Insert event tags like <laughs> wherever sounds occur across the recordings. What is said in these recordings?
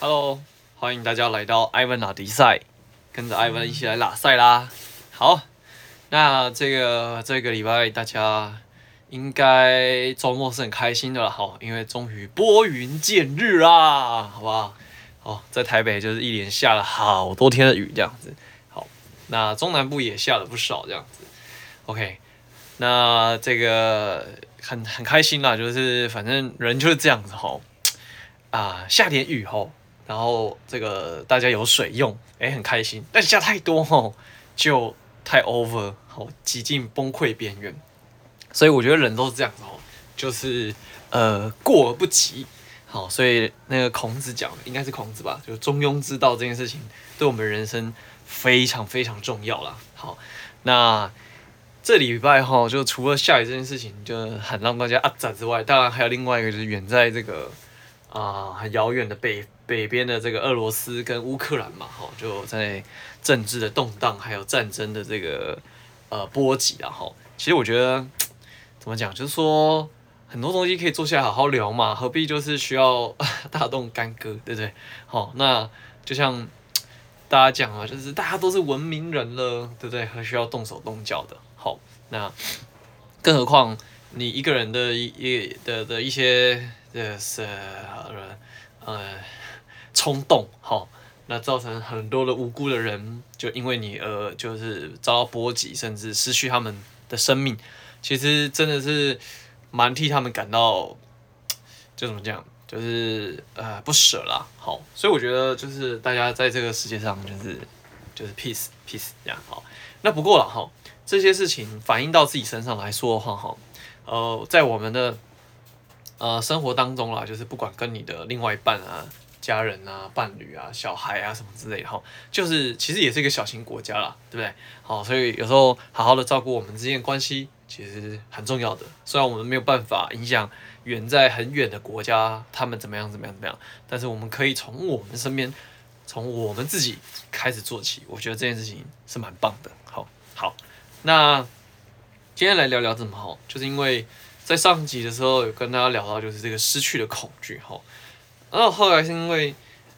Hello，欢迎大家来到艾文拉迪赛，跟着艾文一起来拉赛啦。好，那这个这个礼拜大家应该周末是很开心的了，好，因为终于拨云见日啦，好不好？好，在台北就是一连下了好多天的雨这样子。好，那中南部也下了不少这样子。OK，那这个很很开心啦，就是反正人就是这样子吼，啊，下点雨吼。然后这个大家有水用，哎，很开心。但下太多吼，就太 over，好，几近崩溃边缘。所以我觉得人都是这样哦，就是呃过而不及。好，所以那个孔子讲的，应该是孔子吧，就中庸之道这件事情，对我们人生非常非常重要啦。好，那这礼拜哈，就除了下雨这件事情就很让大家阿杂之外，当然还有另外一个就是远在这个啊、很遥远的北。北边的这个俄罗斯跟乌克兰嘛，哈，就在政治的动荡，还有战争的这个呃波及啊，哈，其实我觉得怎么讲，就是说很多东西可以坐下来好好聊嘛，何必就是需要 <laughs> 大动干戈，对不对？好，那就像大家讲啊，就是大家都是文明人了，对不对？还需要动手动脚的，好，那更何况你一个人的一的的一些的是呃。冲动，好，那造成很多的无辜的人就因为你而就是遭到波及，甚至失去他们的生命。其实真的是蛮替他们感到，就怎么讲，就是呃不舍啦。好，所以我觉得就是大家在这个世界上就是就是 peace peace 这样好。那不过了哈，这些事情反映到自己身上来说的话哈，呃，在我们的呃生活当中啦，就是不管跟你的另外一半啊。家人啊，伴侣啊，小孩啊，什么之类的哈，就是其实也是一个小型国家啦，对不对？好，所以有时候好好的照顾我们之间的关系，其实很重要的。虽然我们没有办法影响远在很远的国家他们怎么样怎么样怎么样，但是我们可以从我们身边，从我们自己开始做起。我觉得这件事情是蛮棒的。好，好，那今天来聊聊怎么好，就是因为在上集的时候有跟大家聊到，就是这个失去的恐惧哈。然后后来是因为，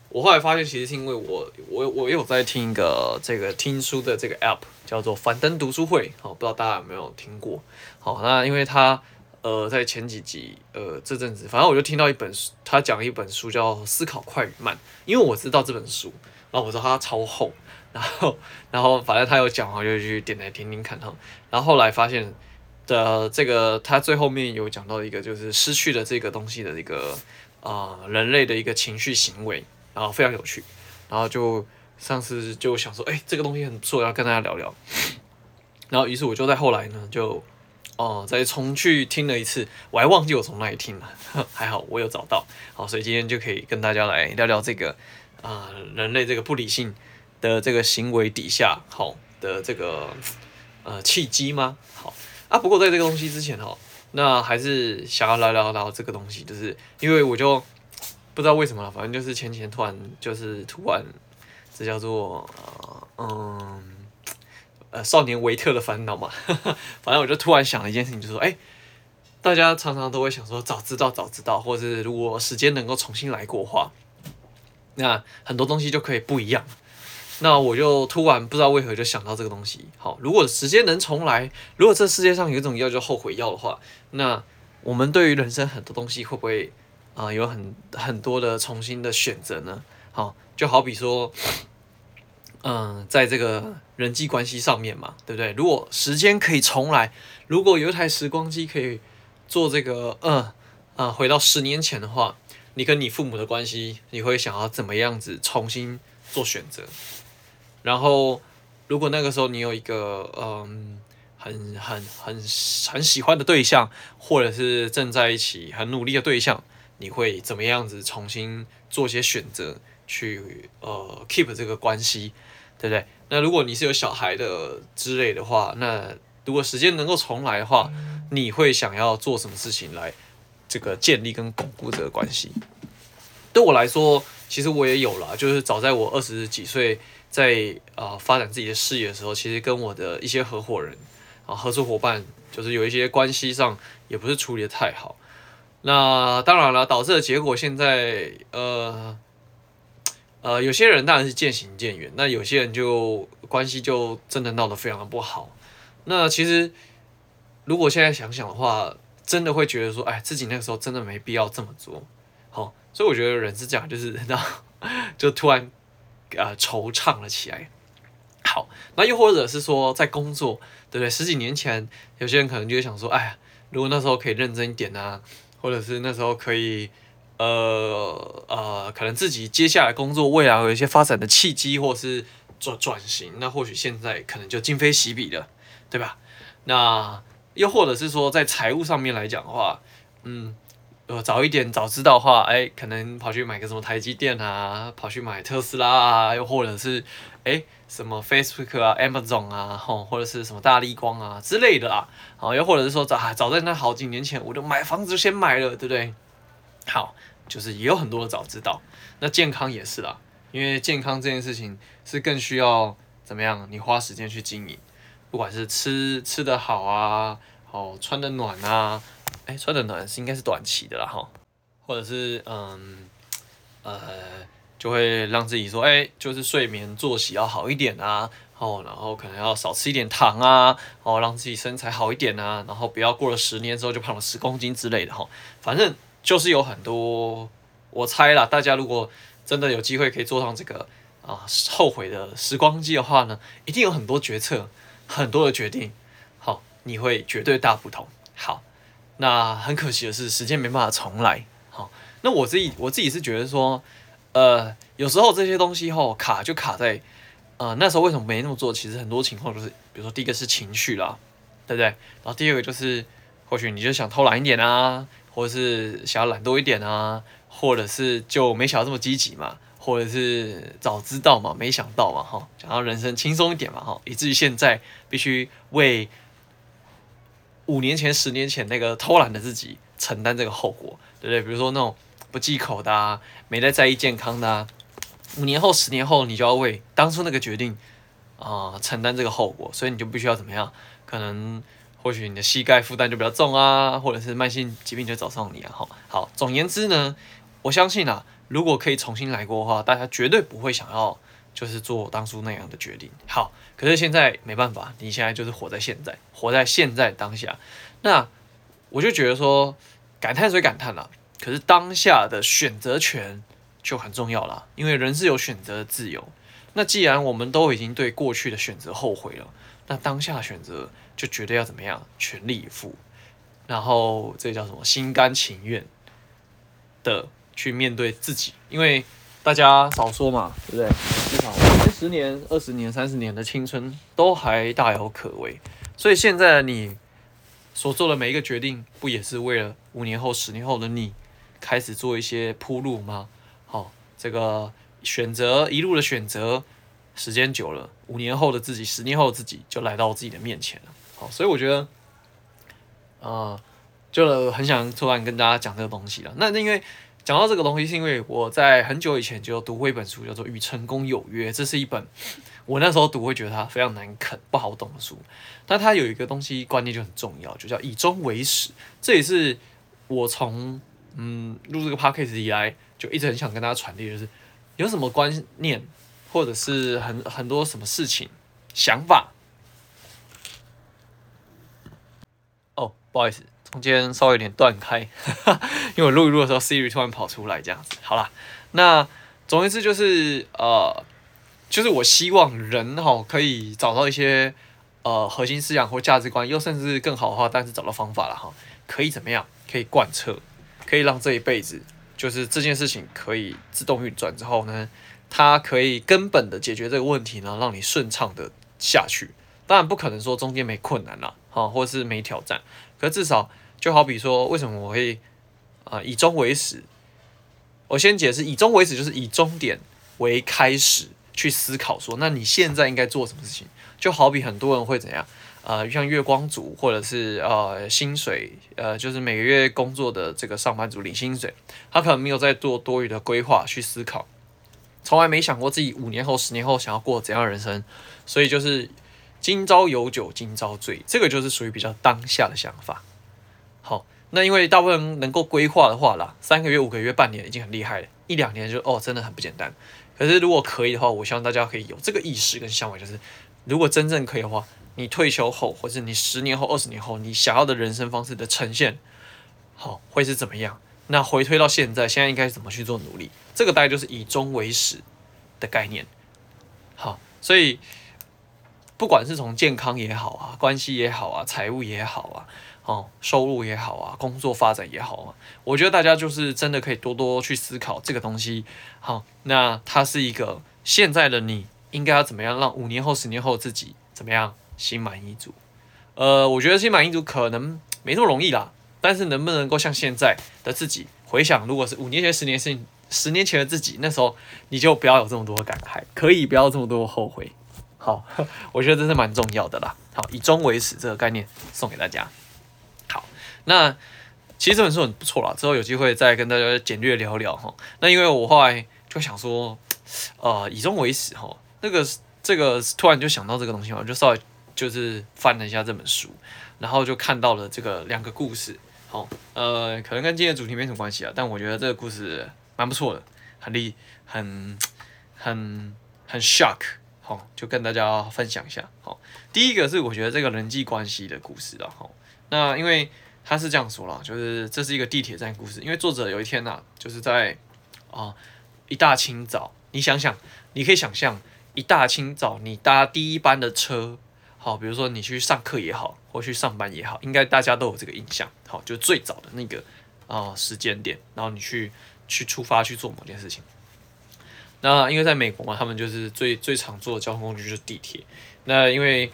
我后来发现其实是因为我我我有在听一个这个听书的这个 app 叫做樊登读书会，好，不知道大家有没有听过？好，那因为他呃在前几集呃这阵子，反正我就听到一本书，他讲一本书叫《思考快与慢》，因为我知道这本书，然后我知道它超厚，<laughs> 然后然后反正他有讲，我就去点来听听看哈。然后后来发现的这个他最后面有讲到一个就是失去了这个东西的一个。啊、人类的一个情绪行为，然后非常有趣，然后就上次就想说，哎、这个东西很不错，要跟大家聊聊。<coughs> 然后于是我就在后来呢，就哦、再重去听了一次，我还忘记我从哪里听了，<laughs> 还好我有找到，好，所以今天就可以跟大家来聊聊这个啊、人类这个不理性的这个行为底下，好的这个呃契机吗？好啊，不过在这个东西之前哈。那还是想要聊聊聊这个东西，就是因为我就 <tsk> 不知道为什么了，反正就是前几天突然就是突然，这叫做呃嗯呃少年维特的烦恼嘛，<laughs> 反正我就突然想了一件事情，就是说，哎，大家常常都会想说早知道早知道，或者是如果时间能够重新来过的话，那很多东西就可以不一样。那我就突然不知道为何就想到这个东西。好，如果时间能重来，如果这世界上有一种药叫后悔药的话，那我们对于人生很多东西会不会啊、有很很多的重新的选择呢？好，就好比说，嗯、在这个人际关系上面嘛，对不对？如果时间可以重来，如果有一台时光机可以做这个，嗯、呃、啊、回到十年前的话，你跟你父母的关系，你会想要怎么样子重新做选择？然后，如果那个时候你有一个嗯很很很很喜欢的对象，或者是正在一起很努力的对象，你会怎么样子重新做些选择去呃 keep 这个关系，对不对？那如果你是有小孩的之类的话，那如果时间能够重来的话，你会想要做什么事情来这个建立跟巩固这个关系？对我来说，其实我也有了，就是早在我二十几岁。在啊、发展自己的事业的时候，其实跟我的一些合伙人啊、合作伙伴，就是有一些关系上也不是处理的太好。那当然了，导致的结果现在呃呃，有些人当然是渐行渐远，那有些人就关系就真的闹得非常的不好。那其实如果现在想想的话，真的会觉得说，哎，自己那个时候真的没必要这么做。好，所以我觉得人是这样，就是那 <laughs> 就突然呃惆怅了起来。好，那又或者是说在工作，对不对？十几年前，有些人可能就会想说，哎呀，如果那时候可以认真一点啊，或者是那时候可以。呃呃，可能自己接下来工作未来有一些发展的契机，或是转转型，那或许现在可能就今非昔比了，对吧？那又或者是说在财务上面来讲的话，嗯，呃，早一点早知道的话，哎，可能跑去买个什么台积电啊，跑去买特斯拉啊，又或者是哎什么 Facebook 啊、Amazon 啊，吼，或者是什么大立光啊之类的啦，好，又或者是说早早在那好几年前我就买房子先买了，对不对？好。就是也有很多的早知道，那健康也是啦，因为健康这件事情是更需要怎么样？你花时间去经营，不管是吃吃得好啊，哦，穿得暖啊，哎，穿得暖是应该是短期的啦哈，或者是嗯呃，就会让自己说，哎，就是睡眠作息要好一点啊，哦，然后可能要少吃一点糖啊，哦，让自己身材好一点啊，然后不要过了十年之后就胖了十公斤之类的哈，反正。就是有很多，我猜啦，大家如果真的有机会可以坐上这个啊后悔的时光机的话呢，一定有很多决策，很多的决定，好，你会绝对大不同。好，那很可惜的是，时间没办法重来。好，那我自己我自己是觉得说，呃，有时候这些东西吼卡就卡在，呃，那时候为什么没那么做？其实很多情况就是，比如说第一个是情绪啦，对不对？然后第二个就是，或许你就想偷懒一点啊。或者是想要懒多一点啊，或者是就没想到这么积极嘛，或者是早知道嘛，没想到嘛，哈，想要人生轻松一点嘛，哈，以至于现在必须为五年前、十年前那个偷懒的自己承担这个后果，对不对？比如说那种不忌口的，没在在意健康的啊，五年后、十年后，你就要为当初那个决定啊、承担这个后果，所以你就必须要怎么样？可能。或许你的膝盖负担就比较重啊，或者是慢性疾病就找上你啊。好，好，总言之呢，我相信啊，如果可以重新来过的话，大家绝对不会想要就是做当初那样的决定。好，可是现在没办法，你现在就是活在现在，活在现在当下。那我就觉得说，感叹归感叹了，可是当下的选择权就很重要了，因为人是有选择的自由。那既然我们都已经对过去的选择后悔了，那当下选择。就绝对要怎么样，全力以赴，然后这叫什么，心甘情愿的去面对自己，因为大家少说嘛，对不对？至少、十年、二十年、三十年的青春都还大有可为，所以现在你所做的每一个决定，不也是为了五年后、十年后的你开始做一些铺路吗？好，这个选择一路的选择，时间久了，五年后的自己、十年后的自己就来到自己的面前了。好，所以我觉得，呃，就很想突然跟大家讲这个东西了。那因为讲到这个东西，是因为我在很久以前就读过一本书，叫做《与成功有约》。这是一本我那时候读会觉得它非常难啃、不好懂的书。但它有一个东西观念就很重要，就叫以终为始。这也是我从嗯录这个 podcast 以来就一直很想跟大家传递，就是有什么观念或者是很很多什么事情想法哦。不好意思，中间稍微有点断开，<laughs> 因为我录一录的时候，Siri 突然跑出来这样子。好啦，那总而言之就是呃，就是我希望人哈可以找到一些呃核心思想或价值观，又甚至更好的话，但是找到方法了哈，可以怎么样？可以贯彻，可以让这一辈子就是这件事情可以自动运转之后呢，它可以根本的解决这个问题呢，让你顺畅的下去。当然不可能说中间没困难了，哈，或是没挑战。可至少就好比说，为什么我会啊、以终为始？我先解释，以终为始就是以终点为开始去思考说，那你现在应该做什么事情？就好比很多人会怎样？呃，像月光族或者是呃薪水呃就是每个月工作的这个上班族领薪水，他可能没有在做多余的规划去思考，从来没想过自己五年后、十年后想要过怎样的人生，所以就是。今朝有酒今朝醉，这个就是属于比较当下的想法。好，那因为大部分人能够规划的话啦，三个月、五个月、半年已经很厉害了。一两年就哦，真的很不简单。可是如果可以的话，我希望大家可以有这个意识跟想法，就是如果真正可以的话，你退休后，或者你十年后、二十年后，你想要的人生方式的呈现，好会是怎么样？那回推到现在，现在应该怎么去做努力？这个大概就是以终为始的概念。好，所以不管是从健康也好啊，关系也好啊，财务也好啊。哦，收入也好啊，工作发展也好啊，我觉得大家就是真的可以多多去思考这个东西。好，那它是一个现在的你应该要怎么样让五年后、十年后自己怎么样心满意足？呃，我觉得心满意足可能没那么容易啦，但是能不能够像现在的自己回想，如果是五年前、十年前、十年前的自己，那时候你就不要有这么多感慨，可以不要这么多后悔。好，<laughs> 我觉得这是蛮重要的啦。好，以终为始这个概念送给大家。那其实这本书很不错啦，之后有机会再跟大家简略聊聊哈。那因为我后来就想说，呃，以终为始哈，那个这个突然就想到这个东西嘛，就稍微就是翻了一下这本书，然后就看到了这个两个故事，好，呃，可能跟今天主题没什么关系啊，但我觉得这个故事蛮不错的，很厉，很很很 shock，好，就跟大家分享一下。好，第一个是我觉得这个人际关系的故事啊，好，那因为。他是这样说了，就是这是一个地铁站故事。因为作者有一天呐、就是在啊、一大清早，你想想，你可以想象一大清早你搭第一班的车，好，比如说你去上课也好，或去上班也好，应该大家都有这个印象，好，就最早的那个啊、时间点，然后你去去出发去做某件事情。那因为在美国嘛，他们就是最最常坐的交通工具就是地铁。那因为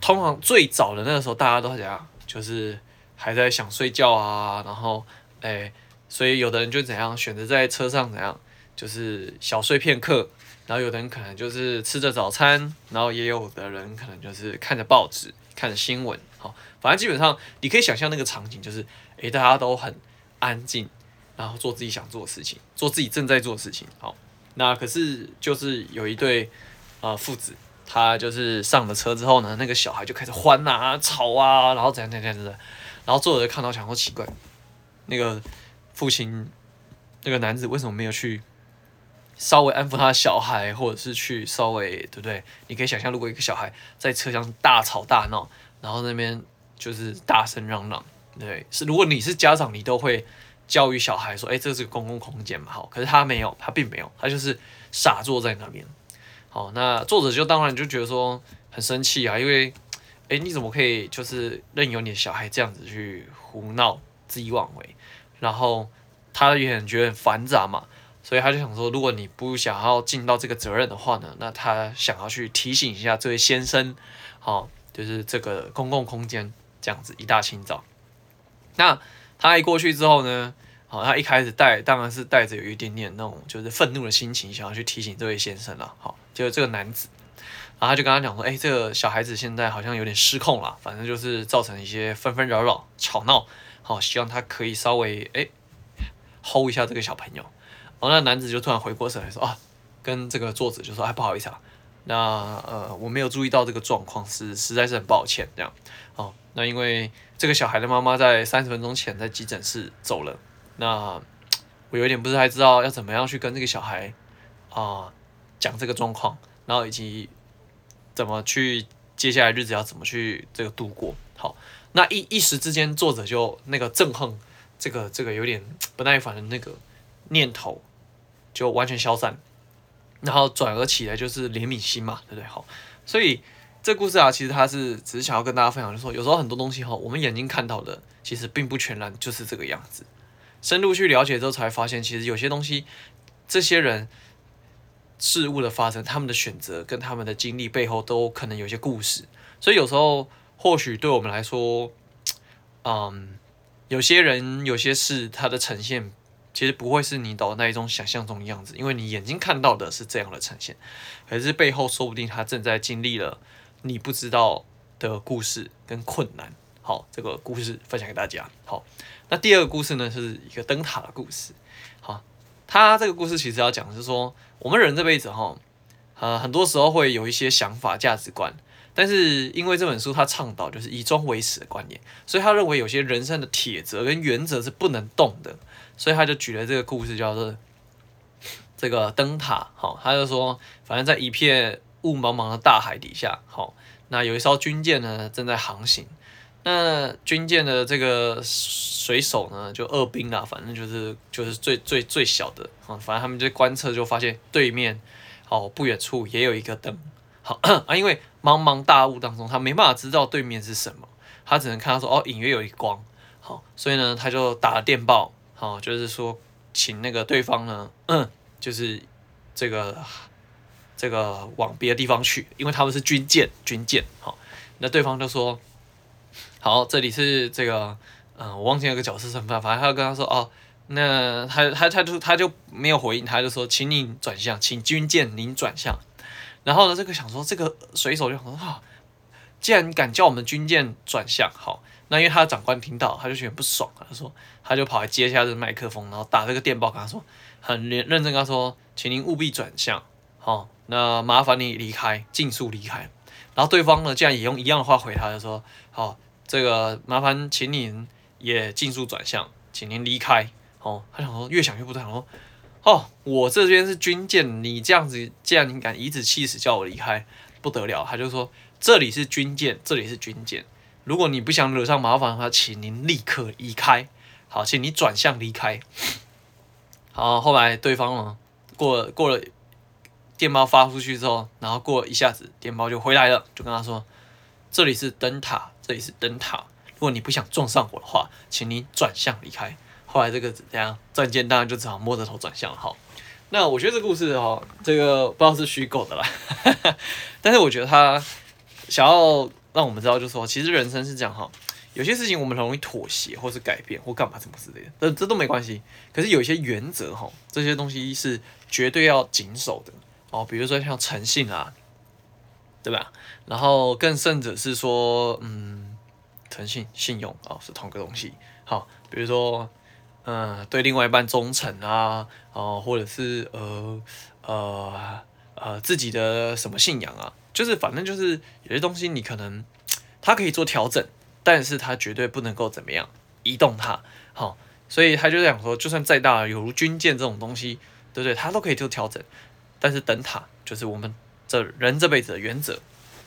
通常最早的那个时候，大家都怎样，就是。还在想睡觉啊，然后，哎，所以有的人就怎样选择在车上怎样，就是小睡片刻，然后有的人可能就是吃着早餐，然后也有的人可能就是看着报纸，看着新闻，好，反正基本上你可以想象那个场景就是，哎，大家都很安静，然后做自己想做的事情，做自己正在做的事情，好，那可是就是有一对啊、父子，他就是上了车之后呢，那个小孩就开始欢啊、吵啊，然后怎样怎样怎样。然后作者就看到，想说奇怪，那个父亲，那个男子为什么没有去稍微安抚他的小孩，或者是去稍微对不对？你可以想象，如果一个小孩在车厢大吵大闹，然后那边就是大声嚷嚷，对，是如果你是家长，你都会教育小孩说，哎，这是个公共空间嘛，好，可是他没有，他并没有，他就是傻坐在那边。好，那作者就当然就觉得说很生气啊，因为。哎，你怎么可以就是任由你的小孩这样子去胡闹、恣意妄为？然后他也很觉得很繁杂嘛，所以他就想说，如果你不想要尽到这个责任的话呢，那他想要去提醒一下这位先生，好，就是这个公共空间这样子一大清早。那他一过去之后呢，好，他一开始带当然是带着有一点点那种就是愤怒的心情，想要去提醒这位先生了，好，就是这个男子。然后他就跟他讲说，哎，这个小孩子现在好像有点失控了，反正就是造成一些纷纷扰扰、吵闹，好，希望他可以稍微哎 hold 一下这个小朋友。然后那男子就突然回过神来说啊，跟这个作者就说，哎，不好意思啊，那呃我没有注意到这个状况，是实在是很抱歉这样。哦，那因为这个小孩的妈妈在三十分钟前在急诊室走了，那我有点不是太知道要怎么样去跟这个小孩啊讲这个状况，然后以及。怎么去接下来日子要怎么去这个度过？好，那一一时之间，作者就那个憎恨，这个这个有点不耐烦的那个念头就完全消散，然后转而起来就是怜悯心嘛，对不对？好，所以这故事啊，其实他是只是想要跟大家分享，就说有时候很多东西哈，我们眼睛看到的其实并不全然就是这个样子，深入去了解之后才发现，其实有些东西这些人。事物的发生，他们的选择跟他们的经历背后都可能有些故事，所以有时候或许对我们来说，嗯，有些人有些事，它的呈现其实不会是你的那一种想象中的样子，因为你眼睛看到的是这样的呈现，可是背后说不定他正在经历了你不知道的故事跟困难。好，这个故事分享给大家。好，那第二个故事呢，是一个灯塔的故事。好，他这个故事其实要讲的是说。我们人这辈子哈，呃，很多时候会有一些想法、价值观，但是因为这本书他倡导就是以终为始的观念，所以他认为有些人生的铁则跟原则是不能动的，所以他就举了这个故事，叫做这个灯塔，好，他就说，反正在一片雾茫茫的大海底下，好，那有一艘军舰呢正在航行，那军舰的这个水手呢就二兵啊，反正就是就是最最最小的，啊，反正他们就观测就发现对面，哦，不远处也有一个灯，好 <coughs> 啊，因为茫茫大雾当中，他没办法知道对面是什么，他只能看到说，哦，隐约有一光。好，所以呢，他就打了电报，好，就是说，请那个对方呢，嗯，<coughs> 就是这个这个往别的地方去，因为他们是军舰，军舰，好，那对方就说，好，这里是这个，嗯，我忘记那个角色身份，反正他就跟他说，哦，那他他他就他就没有回应，他就说，请你转向，请军舰您转向，然后呢，这个想说，这个水手就想说，啊，既然敢叫我们军舰转向，好。那因为他的长官听到，他就觉得不爽，他说，他就跑来接下这个麦克风，然后打这个电报，跟他说，很认认真跟他说，请您务必转向，好，那麻烦你离开，尽速离开。然后对方呢，竟然也用一样的话回他，就说，好，这个麻烦请您也尽速转向，请您离开。哦，他想说，越想越不对，想说，哦，我这边是军舰，你这样子，既然你敢颐指气使叫我离开，不得了。他就说，这里是军舰，这里是军舰。如果你不想惹上麻烦的话，请您立刻离开。好，请你转向离开。好，后来对方呢，过过了电报发出去之后，然后过一下子电报就回来了，就跟他说：“这里是灯塔，这里是灯塔。如果你不想撞上我的话，请你转向离开。”后来这个怎样？战舰当然就只好摸着头转向了。好，那我觉得这故事哈，这个不知道是虚构的啦，<laughs> 但是我觉得他想要。让我们知道，就是说，其实人生是这样哈，有些事情我们很容易妥协，或是改变，或干嘛什么之类的，这这都没关系。可是有一些原则哈，这些东西是绝对要谨守的哦。比如说像诚信啊，对吧？然后更甚者是说，嗯，诚信、信用啊，是同个东西。好，比如说，嗯，对另外一半忠诚啊，哦，或者是呃呃呃自己的什么信仰啊。就是反正就是有些东西你可能它可以做调整，但是它绝对不能够怎么样移动它，好，所以他就想说，就算再大，有如军舰这种东西，对不对？它都可以做调整，但是灯塔就是我们这人这辈子的原则。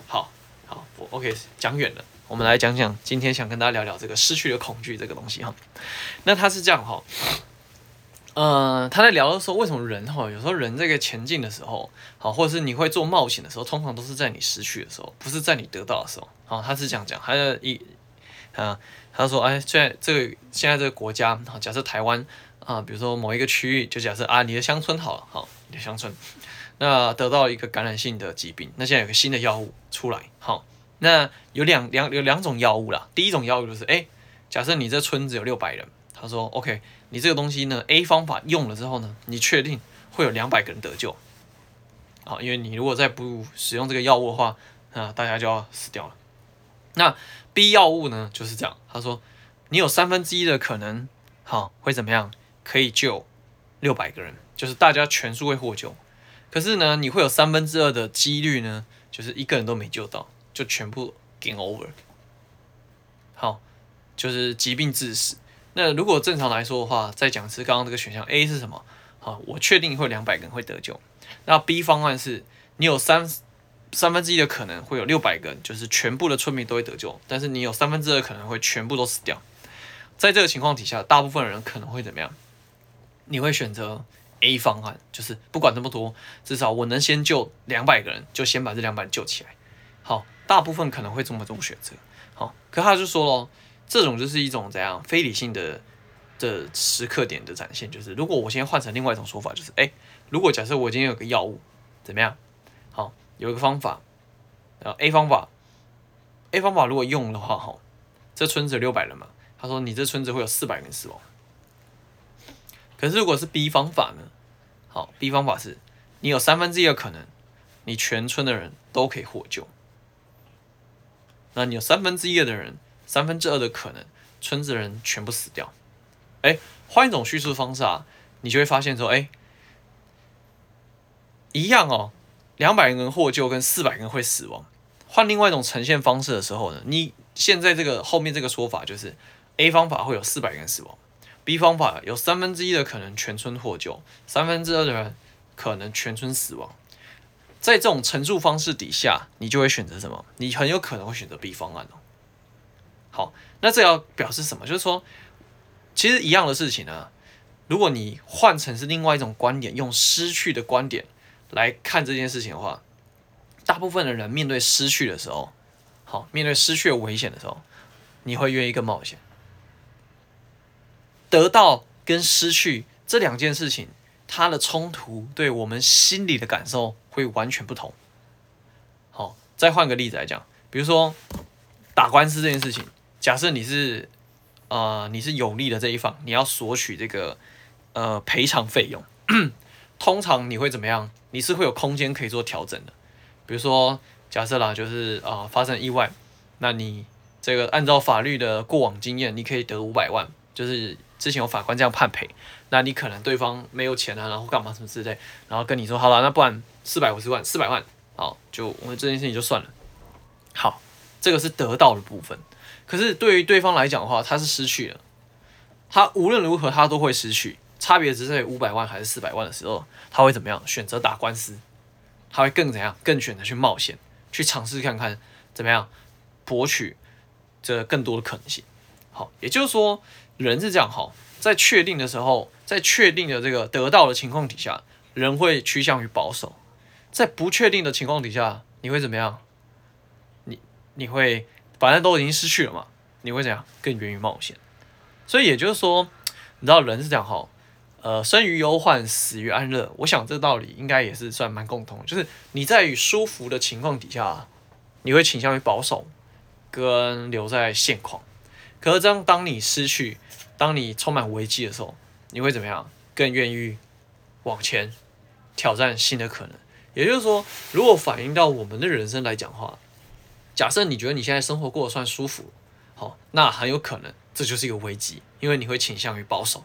好，好，我 OK 讲远了，我们来讲讲今天想跟大家聊聊这个失去的恐惧这个东西哈。那他是这样哈。呃，他在聊的时候，为什么人哈，有时候人这个前进的时候，好，或者是你会做冒险的时候，通常都是在你失去的时候，不是在你得到的时候。好，他是这样讲，他的一啊，他说，哎，现在这个现在这个国家，好，假设台湾啊，比如说某一个区域，就假设啊，你的乡村好了，好，你的乡村，那得到一个感染性的疾病，那现在有个新的药物出来，好，那有两两有两种药物啦，第一种药物就是，哎，假设你这村子有六百人，他说，OK。你这个东西呢，A 方法用了之后呢，你确定会有两百个人得救，好，因为你如果再不使用这个药物的话，啊，大家就要死掉了。那 B 药物呢，就是这样，他说你有三分之一的可能，好，会怎么样？可以救六百个人，就是大家全数会获救。可是呢，你会有三分之二的几率呢，就是一个人都没救到，就全部 game over。好，就是疾病致死。那如果正常来说的话，再讲是刚刚这个选项 A 是什么？好，我确定会两百个人会得救。那 B 方案是你有三三分之一的可能会有六百个人，就是全部的村民都会得救，但是你有三分之二可能会全部都死掉。在这个情况底下，大部分人可能会怎么样？你会选择 A 方案，就是不管那么多，至少我能先救两百个人，就先把这两百人救起来。好，大部分可能会这么这么选择。好，可他就说咯。这种就是一种怎样非理性的的时刻点的展现，就是如果我先换成另外一种说法，就是哎，如果假设我今天有个药物，怎么样？好，有一个方法，然后 A 方法，A 方法如果用的话，哈，这村子有六百人嘛，他说你这村子会有四百人死亡。可是如果是 B 方法呢？好，B 方法是你有三分之一的可能，你全村的人都可以获救。那你有三分之一的人。三分之二的可能，村子的人全部死掉。哎，换一种叙述方式啊，你就会发现说，哎，一样哦，两百人获救跟四百人会死亡。换另外一种呈现方式的时候呢，你现在这个后面这个说法就是 A 方法会有四百人死亡，B 方法有三分之一的可能全村获救，三分之二的人可能全村死亡。在这种陈述方式底下，你就会选择什么？你很有可能会选择 B 方案哦。好，那这要表示什么？就是说，其实一样的事情呢，如果你换成是另外一种观点，用失去的观点来看这件事情的话，大部分的人面对失去的时候，好，面对失去的危险的时候，你会愿意更冒险。得到跟失去这两件事情，它的冲突对我们心里的感受会完全不同。好，再换个例子来讲，比如说打官司这件事情，假设你是呃你是有利的这一方，你要索取这个呃赔偿费用，<coughs> 通常你会怎么样？你是会有空间可以做调整的。比如说假设啦，就是啊、发生意外，那你这个按照法律的过往经验，你可以得五百万，就是。之前有法官这样判赔，那你可能对方没有钱啊，然后干嘛什么之类，然后跟你说好了，那不然四百五十万，四百万，好，就我们这件事情就算了。好，这个是得到的部分。可是对于对方来讲的话，他是失去了，他无论如何他都会失去，差别只是在五百万还是四百万的时候，他会怎么样？选择打官司，他会更怎样？更选择去冒险，去尝试看看怎么样博取这更多的可能性。好，也就是说。人是这样哈，在确定的时候，在确定的这个得到的情况底下，人会趋向于保守；在不确定的情况底下，你会怎么样？你你会反正都已经失去了嘛，你会怎样？更愿意冒险。所以也就是说，你知道人是这样哈，呃，生于忧患，死于安乐。我想这个道理应该也是算蛮共同，就是你在与舒服的情况底下，你会倾向于保守，跟留在现况。可是这样当你失去，当你充满危机的时候，你会怎么样？更愿意往前挑战新的可能。也就是说，如果反映到我们的人生来讲话，假设你觉得你现在生活过得算舒服，好，那很有可能这就是一个危机，因为你会倾向于保守。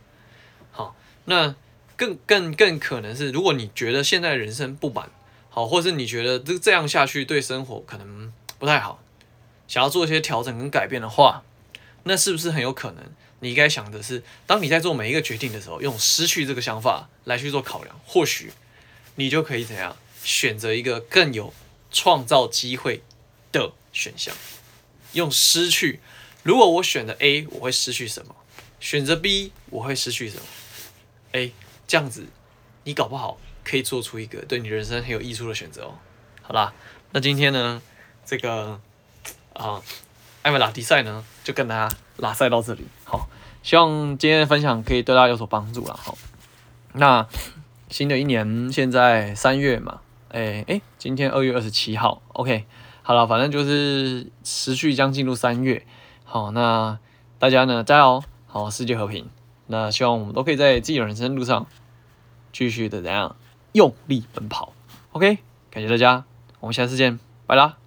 好，那更更更可能是，如果你觉得现在人生不满，好，或是你觉得这这样下去对生活可能不太好，想要做一些调整跟改变的话。那是不是很有可能？你应该想的是，当你在做每一个决定的时候，用失去这个想法来去做考量，或许你就可以怎样选择一个更有创造机会的选项。用失去，如果我选择 A，我会失去什么？选择 B，我会失去什么？哎，这样子，你搞不好可以做出一个对你人生很有益处的选择哦。好啦，那今天呢，这个啊。艾文拉迪赛呢，就跟大家拉赛到这里。好，希望今天的分享可以对大家有所帮助了。好，那新的一年现在三月嘛，哎、欸、哎、今天二月二十七号，OK，好了，反正就是持续将进入三月。好，那大家呢加油，好，世界和平。那希望我们都可以在自己的人生路上继续的怎样用力奔跑。OK，感谢大家，我们下次见，拜啦。